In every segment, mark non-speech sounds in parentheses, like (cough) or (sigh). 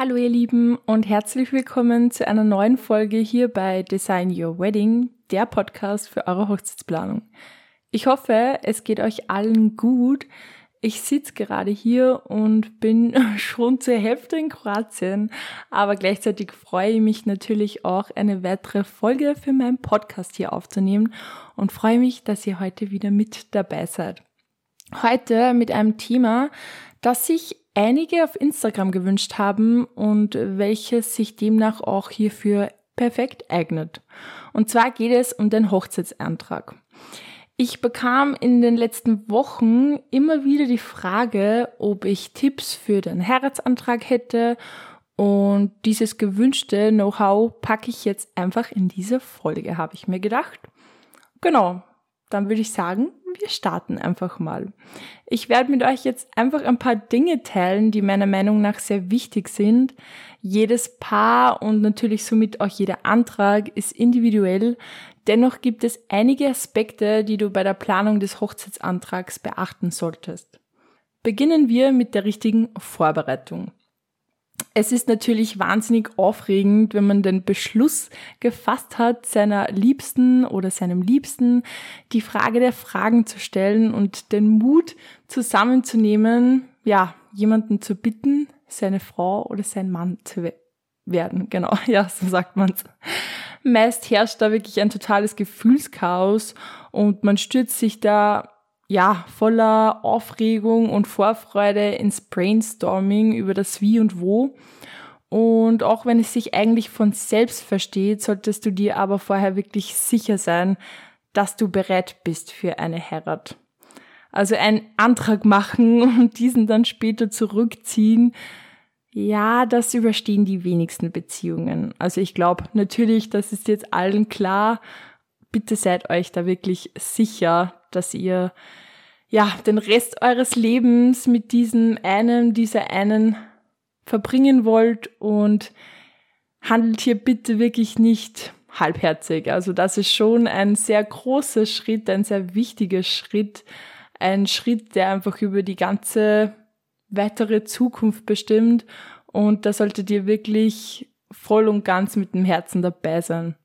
Hallo ihr Lieben und herzlich willkommen zu einer neuen Folge hier bei Design Your Wedding, der Podcast für eure Hochzeitsplanung. Ich hoffe, es geht euch allen gut. Ich sitze gerade hier und bin (laughs) schon zur Hälfte in Kroatien, aber gleichzeitig freue ich mich natürlich auch, eine weitere Folge für meinen Podcast hier aufzunehmen und freue mich, dass ihr heute wieder mit dabei seid. Heute mit einem Thema, das sich einige auf Instagram gewünscht haben und welches sich demnach auch hierfür perfekt eignet. Und zwar geht es um den Hochzeitsantrag. Ich bekam in den letzten Wochen immer wieder die Frage, ob ich Tipps für den Heiratsantrag hätte und dieses gewünschte Know-how packe ich jetzt einfach in diese Folge, habe ich mir gedacht. Genau, dann würde ich sagen, wir starten einfach mal. Ich werde mit euch jetzt einfach ein paar Dinge teilen, die meiner Meinung nach sehr wichtig sind. Jedes Paar und natürlich somit auch jeder Antrag ist individuell. Dennoch gibt es einige Aspekte, die du bei der Planung des Hochzeitsantrags beachten solltest. Beginnen wir mit der richtigen Vorbereitung. Es ist natürlich wahnsinnig aufregend, wenn man den Beschluss gefasst hat, seiner Liebsten oder seinem Liebsten die Frage der Fragen zu stellen und den Mut zusammenzunehmen, ja, jemanden zu bitten, seine Frau oder sein Mann zu werden. Genau, (laughs) ja, so sagt man's. Meist herrscht da wirklich ein totales Gefühlschaos und man stürzt sich da ja, voller Aufregung und Vorfreude ins Brainstorming über das Wie und Wo. Und auch wenn es sich eigentlich von selbst versteht, solltest du dir aber vorher wirklich sicher sein, dass du bereit bist für eine Heirat. Also einen Antrag machen (laughs) und diesen dann später zurückziehen, ja, das überstehen die wenigsten Beziehungen. Also ich glaube natürlich, das ist jetzt allen klar. Bitte seid euch da wirklich sicher, dass ihr ja den Rest eures Lebens mit diesem einen, dieser einen verbringen wollt und handelt hier bitte wirklich nicht halbherzig. Also das ist schon ein sehr großer Schritt, ein sehr wichtiger Schritt, ein Schritt, der einfach über die ganze weitere Zukunft bestimmt und da solltet ihr wirklich voll und ganz mit dem Herzen dabei sein.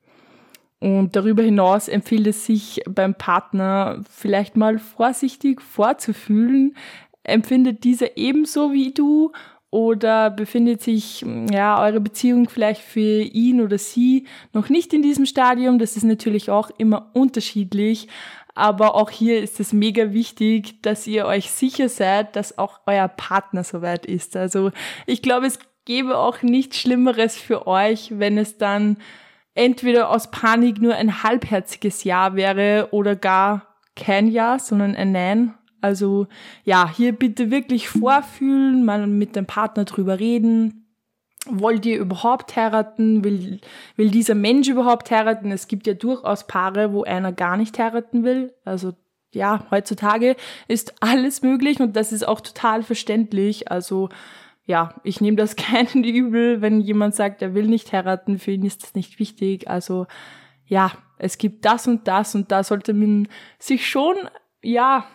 Und darüber hinaus empfiehlt es sich beim Partner vielleicht mal vorsichtig vorzufühlen. Empfindet dieser ebenso wie du oder befindet sich ja eure Beziehung vielleicht für ihn oder sie noch nicht in diesem Stadium? Das ist natürlich auch immer unterschiedlich. Aber auch hier ist es mega wichtig, dass ihr euch sicher seid, dass auch euer Partner soweit ist. Also ich glaube, es gäbe auch nichts Schlimmeres für euch, wenn es dann entweder aus Panik nur ein halbherziges Ja wäre oder gar kein Ja, sondern ein Nein. Also ja, hier bitte wirklich vorfühlen, mal mit dem Partner drüber reden. Wollt ihr überhaupt heiraten? Will, will dieser Mensch überhaupt heiraten? Es gibt ja durchaus Paare, wo einer gar nicht heiraten will. Also ja, heutzutage ist alles möglich und das ist auch total verständlich. Also ja, ich nehme das (laughs) keinen übel, wenn jemand sagt, er will nicht heiraten, für ihn ist das nicht wichtig. Also ja, es gibt das und das und da sollte man sich schon, ja,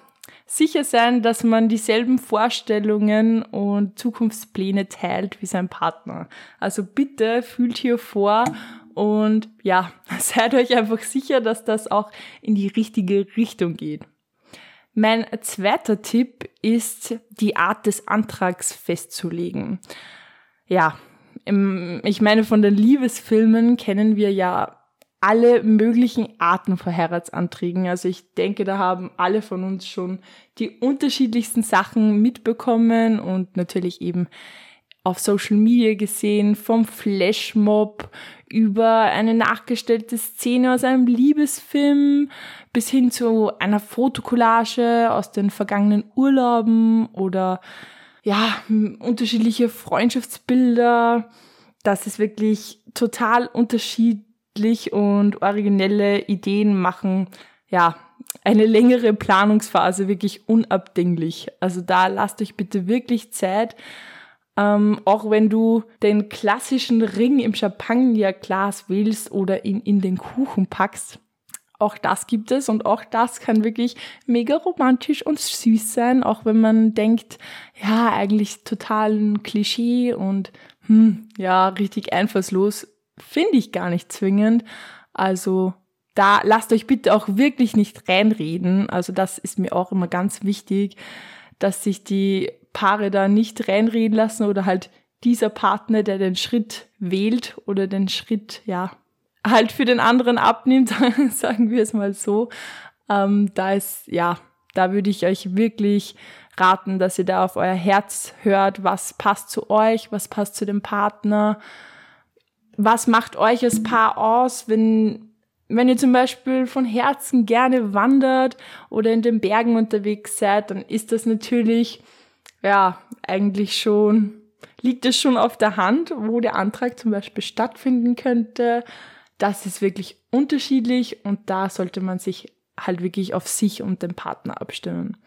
sicher sein, dass man dieselben Vorstellungen und Zukunftspläne teilt wie sein Partner. Also bitte fühlt hier vor und ja, (laughs) seid euch einfach sicher, dass das auch in die richtige Richtung geht. Mein zweiter Tipp ist, die Art des Antrags festzulegen. Ja, ich meine, von den Liebesfilmen kennen wir ja alle möglichen Arten von Heiratsanträgen. Also ich denke, da haben alle von uns schon die unterschiedlichsten Sachen mitbekommen und natürlich eben auf Social Media gesehen, vom Flashmob über eine nachgestellte Szene aus einem Liebesfilm bis hin zu einer Fotokollage aus den vergangenen Urlauben oder ja, unterschiedliche Freundschaftsbilder. Das ist wirklich total unterschiedlich und originelle Ideen machen, ja, eine längere Planungsphase wirklich unabdinglich. Also da lasst euch bitte wirklich Zeit ähm, auch wenn du den klassischen Ring im Champagnerglas wählst oder ihn in den Kuchen packst. Auch das gibt es und auch das kann wirklich mega romantisch und süß sein, auch wenn man denkt, ja, eigentlich total ein Klischee und hm, ja, richtig einfallslos, finde ich gar nicht zwingend. Also da lasst euch bitte auch wirklich nicht reinreden. Also das ist mir auch immer ganz wichtig, dass sich die Paare da nicht reinreden lassen oder halt dieser Partner, der den Schritt wählt oder den Schritt, ja, halt für den anderen abnimmt, (laughs) sagen wir es mal so. Ähm, da ist, ja, da würde ich euch wirklich raten, dass ihr da auf euer Herz hört, was passt zu euch, was passt zu dem Partner, was macht euch als Paar aus, wenn, wenn ihr zum Beispiel von Herzen gerne wandert oder in den Bergen unterwegs seid, dann ist das natürlich, ja, eigentlich schon, liegt es schon auf der Hand, wo der Antrag zum Beispiel stattfinden könnte. Das ist wirklich unterschiedlich und da sollte man sich halt wirklich auf sich und den Partner abstimmen.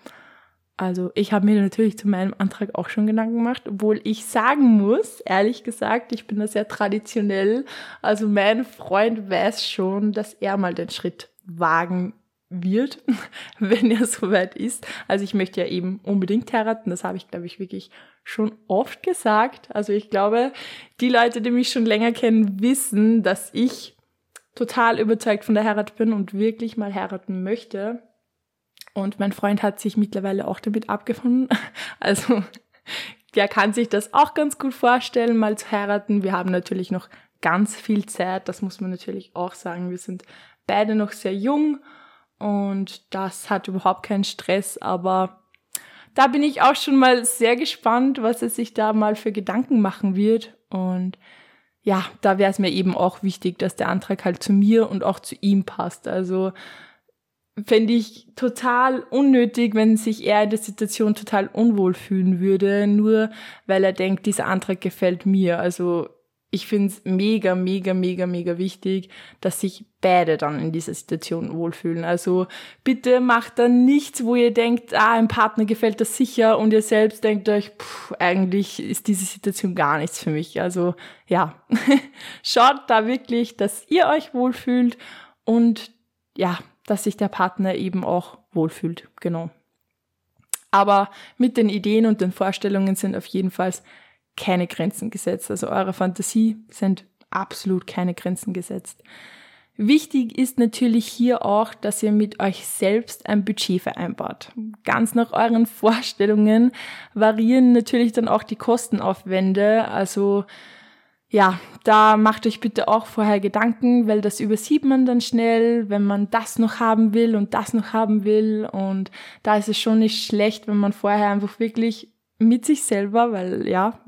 Also ich habe mir natürlich zu meinem Antrag auch schon Gedanken gemacht, obwohl ich sagen muss, ehrlich gesagt, ich bin da sehr traditionell. Also mein Freund weiß schon, dass er mal den Schritt wagen wird, (laughs) wenn er soweit ist. Also ich möchte ja eben unbedingt heiraten, das habe ich, glaube ich, wirklich schon oft gesagt. Also ich glaube, die Leute, die mich schon länger kennen, wissen, dass ich total überzeugt von der Heirat bin und wirklich mal heiraten möchte. Und mein Freund hat sich mittlerweile auch damit abgefunden. (laughs) Also der kann sich das auch ganz gut vorstellen, mal zu heiraten. Wir haben natürlich noch ganz viel Zeit, das muss man natürlich auch sagen. Wir sind beide noch sehr jung und das hat überhaupt keinen Stress, aber da bin ich auch schon mal sehr gespannt, was er sich da mal für Gedanken machen wird. Und ja, da wäre es mir eben auch wichtig, dass der Antrag halt zu mir und auch zu ihm passt. Also fände ich total unnötig, wenn sich er in der Situation total unwohl fühlen würde, nur weil er denkt, dieser Antrag gefällt mir. Also ich finde es mega, mega, mega, mega wichtig, dass sich beide dann in dieser Situation wohlfühlen. Also bitte macht dann nichts, wo ihr denkt, ah, ein Partner gefällt das sicher und ihr selbst denkt euch, pff, eigentlich ist diese Situation gar nichts für mich. Also ja, (laughs) schaut da wirklich, dass ihr euch wohlfühlt und ja, dass sich der Partner eben auch wohlfühlt. Genau. Aber mit den Ideen und den Vorstellungen sind auf jeden Fall keine Grenzen gesetzt. Also eurer Fantasie sind absolut keine Grenzen gesetzt. Wichtig ist natürlich hier auch, dass ihr mit euch selbst ein Budget vereinbart. Ganz nach euren Vorstellungen variieren natürlich dann auch die Kostenaufwände. Also ja, da macht euch bitte auch vorher Gedanken, weil das übersieht man dann schnell, wenn man das noch haben will und das noch haben will. Und da ist es schon nicht schlecht, wenn man vorher einfach wirklich mit sich selber, weil ja,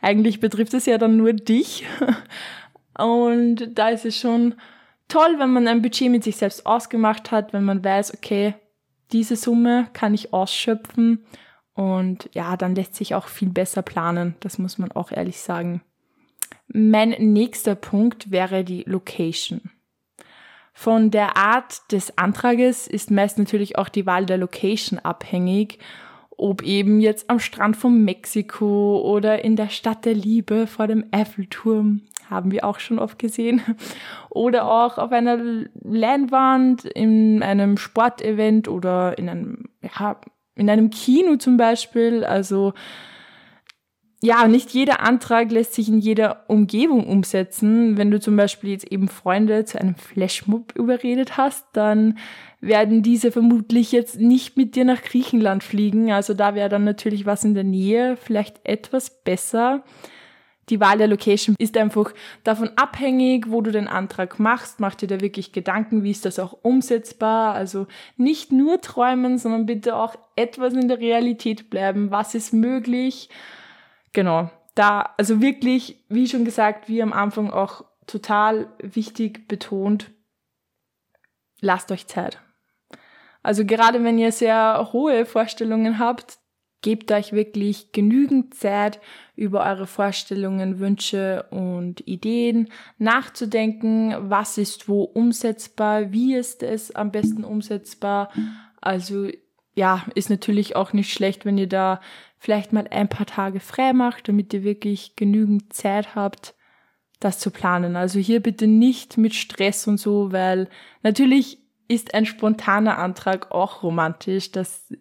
eigentlich betrifft es ja dann nur dich. Und da ist es schon toll, wenn man ein Budget mit sich selbst ausgemacht hat, wenn man weiß, okay, diese Summe kann ich ausschöpfen. Und ja, dann lässt sich auch viel besser planen. Das muss man auch ehrlich sagen. Mein nächster Punkt wäre die Location. Von der Art des Antrages ist meist natürlich auch die Wahl der Location abhängig, ob eben jetzt am Strand von Mexiko oder in der Stadt der Liebe vor dem Eiffelturm, haben wir auch schon oft gesehen, oder auch auf einer Leinwand in einem Sportevent oder in einem, ja, in einem Kino zum Beispiel. Also ja, nicht jeder Antrag lässt sich in jeder Umgebung umsetzen. Wenn du zum Beispiel jetzt eben Freunde zu einem Flashmob überredet hast, dann werden diese vermutlich jetzt nicht mit dir nach Griechenland fliegen. Also da wäre dann natürlich was in der Nähe vielleicht etwas besser. Die Wahl der Location ist einfach davon abhängig, wo du den Antrag machst. Mach dir da wirklich Gedanken, wie ist das auch umsetzbar. Also nicht nur träumen, sondern bitte auch etwas in der Realität bleiben. Was ist möglich? Genau, da, also wirklich, wie schon gesagt, wie am Anfang auch total wichtig betont, lasst euch Zeit. Also gerade wenn ihr sehr hohe Vorstellungen habt, gebt euch wirklich genügend Zeit, über eure Vorstellungen, Wünsche und Ideen nachzudenken. Was ist wo umsetzbar? Wie ist es am besten umsetzbar? Also ja, ist natürlich auch nicht schlecht, wenn ihr da vielleicht mal ein paar Tage frei macht, damit ihr wirklich genügend Zeit habt, das zu planen. Also hier bitte nicht mit Stress und so, weil natürlich ist ein spontaner Antrag auch romantisch. Das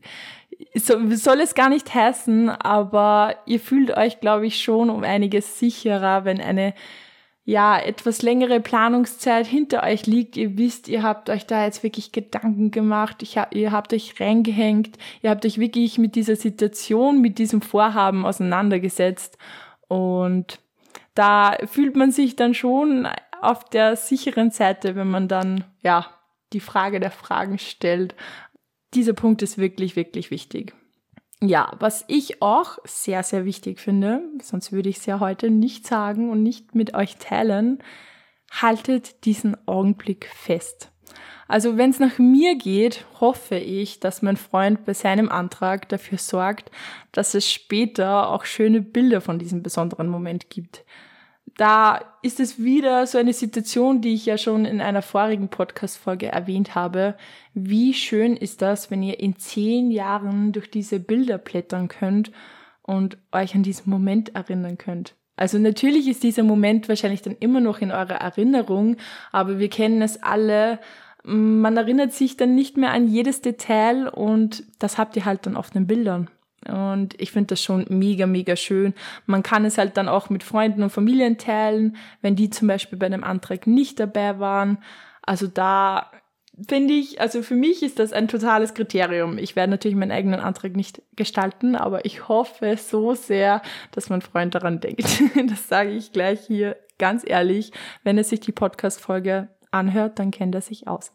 so, soll es gar nicht heißen, aber ihr fühlt euch, glaube ich, schon um einiges sicherer, wenn eine ja, etwas längere Planungszeit hinter euch liegt. Ihr wisst, ihr habt euch da jetzt wirklich Gedanken gemacht, ich ihr habt euch reingehängt, ihr habt euch wirklich mit dieser Situation, mit diesem Vorhaben auseinandergesetzt. Und da fühlt man sich dann schon auf der sicheren Seite, wenn man dann, ja, die Frage der Fragen stellt. Dieser Punkt ist wirklich, wirklich wichtig. Ja, was ich auch sehr, sehr wichtig finde, sonst würde ich es ja heute nicht sagen und nicht mit euch teilen, haltet diesen Augenblick fest. Also wenn es nach mir geht, hoffe ich, dass mein Freund bei seinem Antrag dafür sorgt, dass es später auch schöne Bilder von diesem besonderen Moment gibt da ist es wieder so eine Situation, die ich ja schon in einer vorigen Podcast-Folge erwähnt habe. Wie schön ist das, wenn ihr in zehn Jahren durch diese Bilder blättern könnt und euch an diesen Moment erinnern könnt. Also natürlich ist dieser Moment wahrscheinlich dann immer noch in eurer Erinnerung, aber wir kennen es alle. Man erinnert sich dann nicht mehr an jedes Detail und das habt ihr halt dann auf den Bildern. Und ich finde das schon mega, mega schön. Man kann es halt dann auch mit Freunden und Familien teilen, wenn die zum Beispiel bei einem Antrag nicht dabei waren. Also da finde ich, also für mich ist das ein totales Kriterium. Ich werde natürlich meinen eigenen Antrag nicht gestalten, aber ich hoffe so sehr, dass mein Freund daran denkt. (laughs) Das sage ich gleich hier ganz ehrlich. Wenn er sich die Podcast-Folge anhört, dann kennt er sich aus.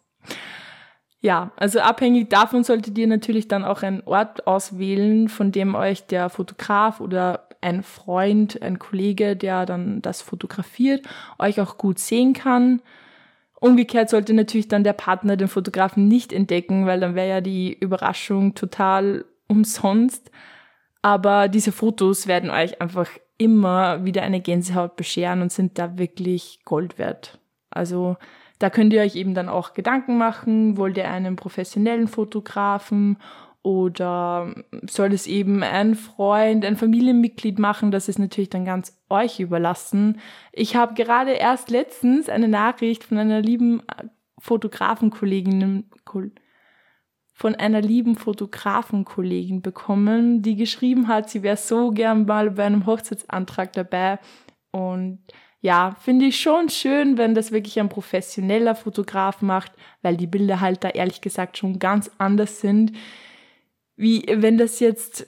Ja, also abhängig davon solltet ihr natürlich dann auch einen Ort auswählen, von dem euch der Fotograf oder ein Freund, ein Kollege, der dann das fotografiert, euch auch gut sehen kann. Umgekehrt sollte natürlich dann der Partner den Fotografen nicht entdecken, weil dann wäre ja die Überraschung total umsonst. Aber diese Fotos werden euch einfach immer wieder eine Gänsehaut bescheren und sind da wirklich Gold wert. Also da könnt ihr euch eben dann auch Gedanken machen, wollt ihr einen professionellen Fotografen oder soll es eben ein Freund, ein Familienmitglied machen, das ist natürlich dann ganz euch überlassen. Ich habe gerade erst letztens eine Nachricht von einer lieben Fotografenkollegin von einer lieben Fotografenkollegin bekommen, die geschrieben hat, sie wäre so gern mal bei einem Hochzeitsantrag dabei und ja, finde ich schon schön, wenn das wirklich ein professioneller Fotograf macht, weil die Bilder halt da ehrlich gesagt schon ganz anders sind, wie wenn das jetzt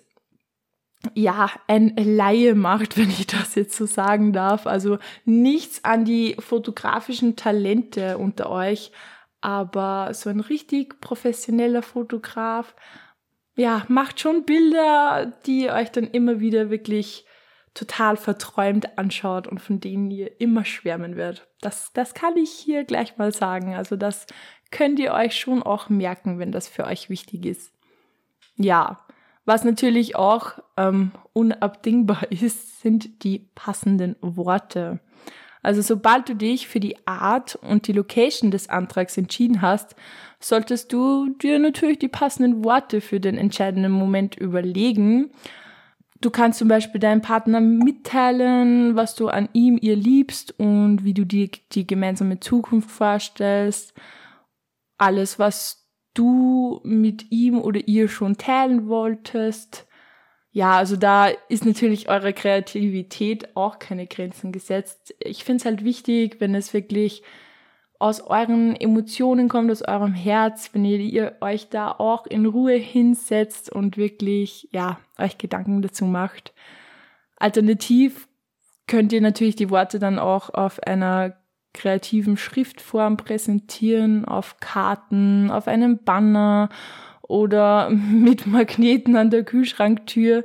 ja, ein Laie macht, (laughs) wenn ich das jetzt so sagen darf. Also nichts an die fotografischen Talente unter euch, aber so ein richtig professioneller Fotograf, ja, macht schon Bilder, die euch dann immer wieder wirklich total verträumt anschaut und von denen ihr immer schwärmen werdet. Das, das kann ich hier gleich mal sagen. Also das könnt ihr euch schon auch merken, wenn das für euch wichtig ist. Ja, was natürlich auch ähm, unabdingbar (laughs) ist, sind die passenden Worte. Also sobald du dich für die Art und die Location des Antrags entschieden hast, solltest du dir natürlich die passenden Worte für den entscheidenden Moment überlegen Du kannst zum Beispiel deinem Partner mitteilen, was du an ihm, ihr liebst und wie du dir die gemeinsame Zukunft vorstellst. Alles, was du mit ihm oder ihr schon teilen wolltest. Ja, also da ist natürlich eurer Kreativität auch keine Grenzen gesetzt. Ich finde es halt wichtig, wenn es wirklich aus euren Emotionen kommt, aus eurem Herz, wenn ihr, euch da auch in Ruhe hinsetzt und wirklich, ja, euch Gedanken dazu macht. Alternativ könnt ihr natürlich die Worte dann auch auf einer kreativen Schriftform präsentieren, auf Karten, auf einem Banner oder (laughs) mit Magneten an der Kühlschranktür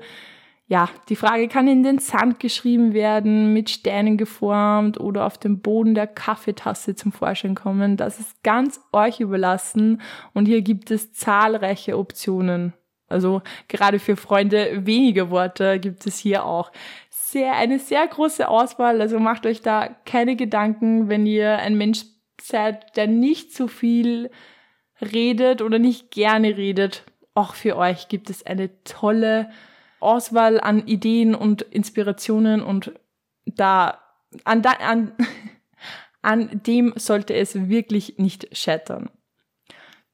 ja, die Frage kann in den Sand geschrieben werden, mit Steinen geformt oder auf dem Boden der Kaffeetasse zum Vorschein kommen. Das ist ganz euch überlassen und hier gibt es zahlreiche Optionen. Also gerade für Freunde weniger Worte gibt es hier auch sehr, eine sehr große Auswahl. Also macht euch da keine Gedanken, wenn ihr ein Mensch seid, der nicht so viel redet oder nicht gerne redet. Auch für euch gibt es eine tolle Auswahl an Ideen und Inspirationen und da an, da, an, (laughs) an dem sollte es wirklich nicht scheitern.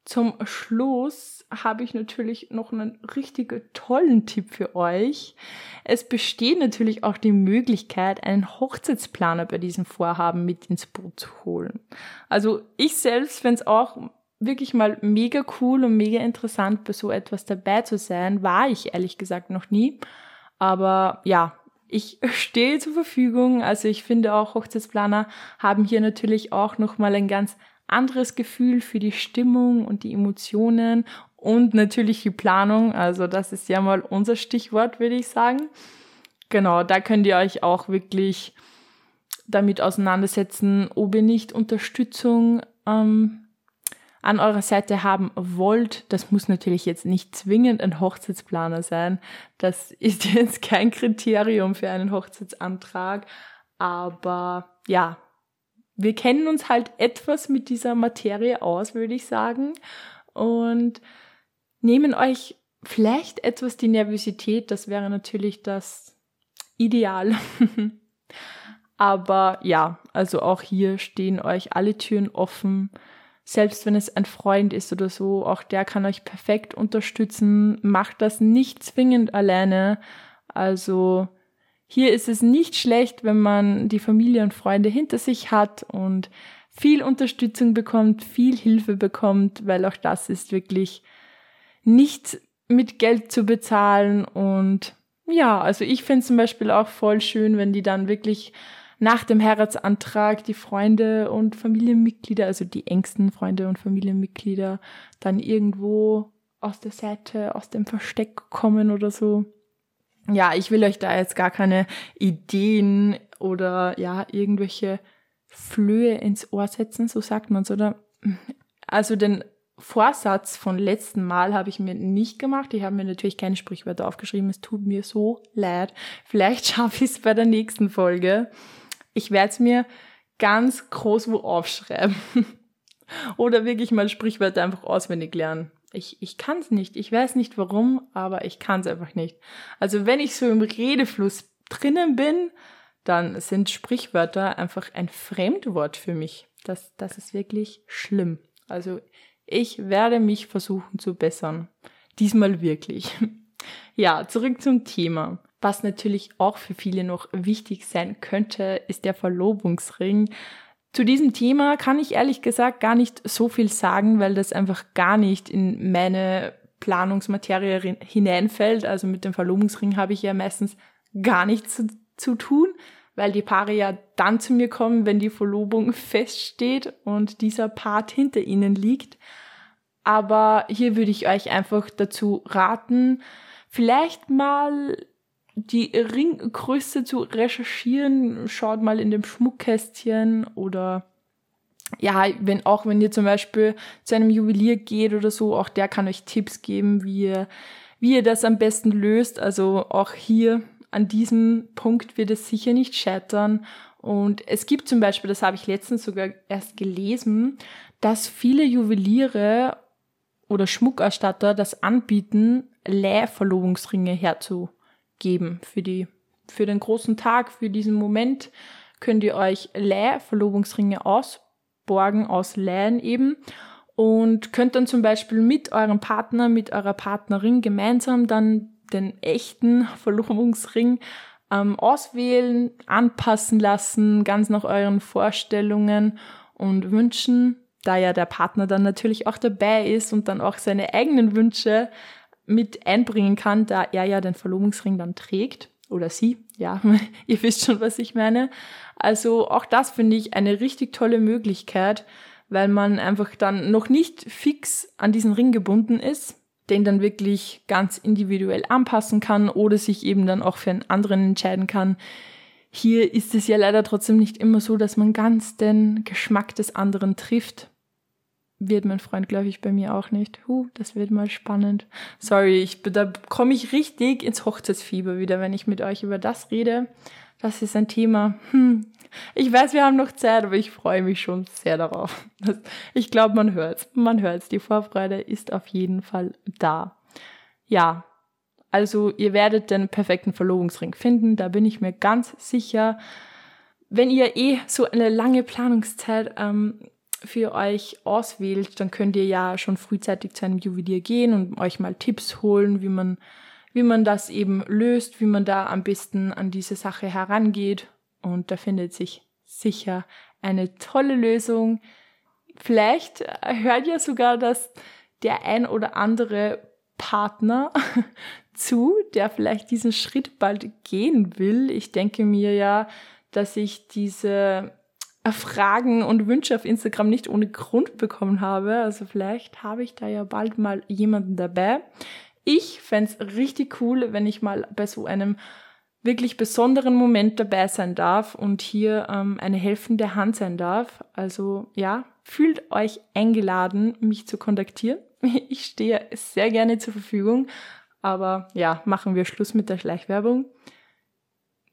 zum Schluss habe ich natürlich noch einen richtig tollen Tipp für euch. Es besteht natürlich auch die Möglichkeit, einen Hochzeitsplaner bei diesem Vorhaben mit ins Boot zu holen. Also ich selbst fände es auch wirklich mal mega cool und mega interessant, bei so etwas dabei zu sein. War ich ehrlich gesagt noch nie. Aber ja, ich (laughs) stehe zur Verfügung. Also ich finde auch Hochzeitsplaner haben hier natürlich auch nochmal ein ganz anderes Gefühl für die Stimmung und die Emotionen und natürlich die Planung. Also das ist ja mal unser Stichwort, würde ich sagen. Genau, da könnt ihr euch auch wirklich damit auseinandersetzen, ob ihr nicht Unterstützung ähm, an eurer Seite haben wollt. Das muss natürlich jetzt nicht zwingend ein Hochzeitsplaner sein. Das (laughs) ist jetzt kein Kriterium für einen Hochzeitsantrag. Aber ja, wir kennen uns halt etwas mit dieser Materie aus, würde ich sagen. Und nehmen euch vielleicht etwas die Nervosität. Das wäre natürlich das Ideal. (laughs) Aber ja, also auch hier stehen euch alle Türen offen selbst wenn es ein Freund ist oder so, auch der kann euch perfekt unterstützen. Macht das nicht zwingend alleine. Also hier ist es nicht schlecht, wenn man die Familie und Freunde hinter sich hat und viel Unterstützung bekommt, viel Hilfe bekommt, weil auch das ist wirklich nicht mit Geld zu bezahlen. Und ja, also ich finde zum Beispiel auch voll schön, wenn die dann wirklich nach dem Heiratsantrag die Freunde und Familienmitglieder, also die engsten Freunde und Familienmitglieder, dann irgendwo aus der Seite, aus dem Versteck kommen oder so. Ja, ich will euch da jetzt gar keine Ideen oder ja, irgendwelche Flöhe ins Ohr setzen, so sagt man's, oder? Also den Vorsatz von letzten Mal habe ich mir nicht gemacht. Ich habe mir natürlich keine Sprichwörter aufgeschrieben. Es tut mir so leid. Vielleicht (laughs) schaffe ich es bei der nächsten Folge. Ich werde es mir ganz groß wo aufschreiben. (laughs) Oder wirklich mal Sprichwörter einfach auswendig lernen. Ich, ich kann es nicht. Ich weiß nicht warum, aber ich kann es einfach nicht. Also wenn ich so im Redefluss drinnen bin, dann sind Sprichwörter einfach ein Fremdwort für mich. Das, das ist wirklich schlimm. Also ich werde mich versuchen zu bessern. Diesmal wirklich. (laughs) Ja, zurück zum Thema. Was natürlich auch für viele noch wichtig sein könnte, ist der Verlobungsring. Zu diesem Thema kann ich ehrlich gesagt gar nicht so viel sagen, weil das einfach gar nicht in meine Planungsmaterie hineinfällt. Also mit dem Verlobungsring habe ich ja meistens gar nichts zu, zu tun, weil die Paare ja dann zu mir kommen, wenn die Verlobung (laughs) feststeht und dieser Part hinter ihnen liegt. Aber hier würde ich euch einfach dazu raten, vielleicht mal die Ringgröße zu recherchieren. Schaut mal in dem Schmuckkästchen oder ja, wenn auch wenn ihr zum Beispiel zu einem Juwelier geht oder so, auch der kann euch Tipps geben, wie ihr, wie ihr das am besten löst. Also auch hier an diesem Punkt wird es sicher nicht scheitern. Und es gibt zum Beispiel, das habe ich letztens sogar erst gelesen, dass viele Juweliere oder Schmuckerstatter das anbieten, Leihverlobungsringe herzu geben für die, für den großen Tag, für diesen Moment. Könnt ihr euch Leih-Verlobungsringe ausborgen, ausleihen eben. Und könnt dann zum Beispiel mit eurem Partner, mit eurer Partnerin gemeinsam dann den echten (laughs) Verlobungsring ähm, auswählen, anpassen lassen, ganz nach euren Vorstellungen und Wünschen, da ja der Partner dann natürlich auch dabei ist und dann auch seine eigenen Wünsche mit einbringen kann, da er ja den Verlobungsring dann trägt oder sie, ja, (laughs) ihr wisst schon, was ich meine. Also auch das finde ich eine richtig tolle Möglichkeit, weil man einfach dann noch nicht fix an diesen Ring gebunden ist, den dann wirklich ganz individuell anpassen kann oder sich eben dann auch für einen anderen entscheiden kann. Hier ist es ja leider trotzdem nicht immer so, dass man ganz den Geschmack des anderen trifft wird mein Freund, glaube ich, bei mir auch nicht. Huh, das wird mal spannend. Sorry, ich, da komme ich richtig ins Hochzeitsfieber wieder, wenn ich mit euch über das rede. Das ist ein Thema. Hm. Ich weiß, wir haben noch Zeit, aber ich freue mich schon sehr darauf. Das, ich glaube, man hört's. Man hört's. Die Vorfreude ist auf jeden Fall da. Ja. Also, ihr werdet den perfekten Verlobungsring finden. Da bin ich mir ganz sicher. Wenn ihr eh so eine lange Planungszeit ähm, für euch auswählt, dann könnt ihr ja schon frühzeitig zu einem Juwelier gehen und euch mal Tipps holen, wie man, wie man das eben löst, wie man da am besten an diese Sache herangeht. Und da findet sich sicher eine tolle Lösung. Vielleicht hört ihr sogar, dass der ein oder andere Partner (laughs) zu, der vielleicht diesen Schritt bald gehen will. Ich denke mir ja, dass ich diese Fragen und Wünsche auf Instagram nicht ohne Grund bekommen habe. Also vielleicht habe ich da ja bald mal jemanden dabei. Ich fände es richtig cool, wenn ich mal bei so einem wirklich besonderen Moment dabei sein darf und hier ähm, eine helfende Hand sein darf. Also ja, fühlt euch eingeladen, mich zu kontaktieren. (laughs) Ich stehe sehr gerne zur Verfügung. Aber ja, machen wir Schluss mit der Schleichwerbung.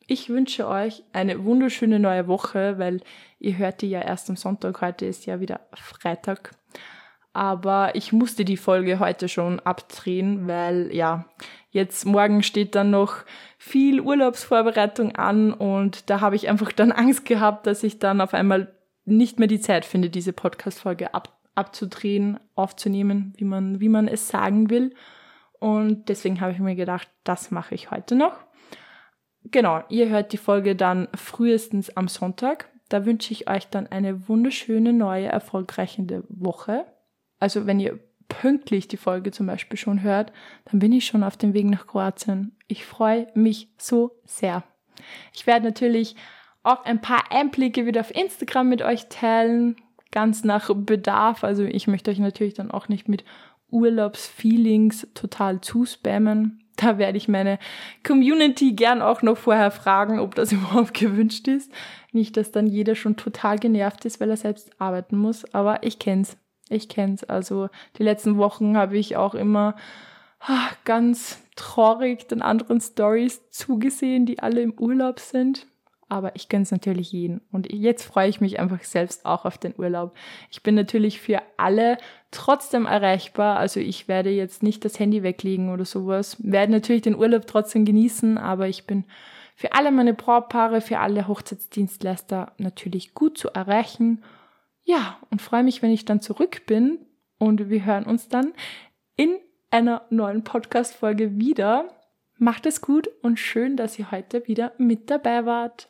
Ich wünsche euch eine wunderschöne neue Woche, weil ihr hört die ja erst am Sonntag. Heute ist ja wieder Freitag. Aber ich musste die Folge heute schon abdrehen, weil ja, jetzt morgen steht dann noch viel Urlaubsvorbereitung an und da habe ich einfach dann (laughs) Angst gehabt, dass ich dann auf einmal nicht mehr die Zeit finde, diese Podcast-Folge ab, abzudrehen, aufzunehmen, wie man, wie man es sagen will. Und deswegen habe ich mir gedacht, das mache ich heute noch. Genau, ihr hört die Folge dann frühestens am Sonntag. Da wünsche ich euch dann eine wunderschöne, neue, erfolgreiche Woche. Also wenn ihr pünktlich die Folge zum Beispiel schon hört, dann bin ich schon auf dem Weg nach Kroatien. Ich freue mich so sehr. Ich werde natürlich auch ein paar Einblicke wieder auf Instagram mit euch teilen, ganz nach Bedarf. Also ich möchte euch natürlich dann auch nicht mit Urlaubsfeelings total zuspammen. (laughs) Da werde ich meine Community gern auch noch vorher fragen, ob das (laughs) überhaupt gewünscht ist. Nicht, dass dann jeder schon total genervt ist, weil er selbst arbeiten muss. Aber ich kenn's. Ich kenn's. Also die letzten Wochen habe ich auch immer ah, ganz traurig den anderen Stories zugesehen, die alle im Urlaub sind aber ich gönn's natürlich jeden. Und jetzt freue ich mich einfach selbst auch auf den Urlaub. Ich bin natürlich für alle trotzdem erreichbar. Also ich werde jetzt nicht das Handy weglegen oder sowas. Werde natürlich den Urlaub trotzdem genießen, aber ich bin für alle meine Brautpaare, für alle Hochzeitsdienstleister natürlich gut zu erreichen. Ja, und freue mich, wenn ich dann zurück bin und wir hören uns dann in einer neuen Podcast-Folge wieder. Macht es gut und schön, dass ihr heute wieder mit dabei wart.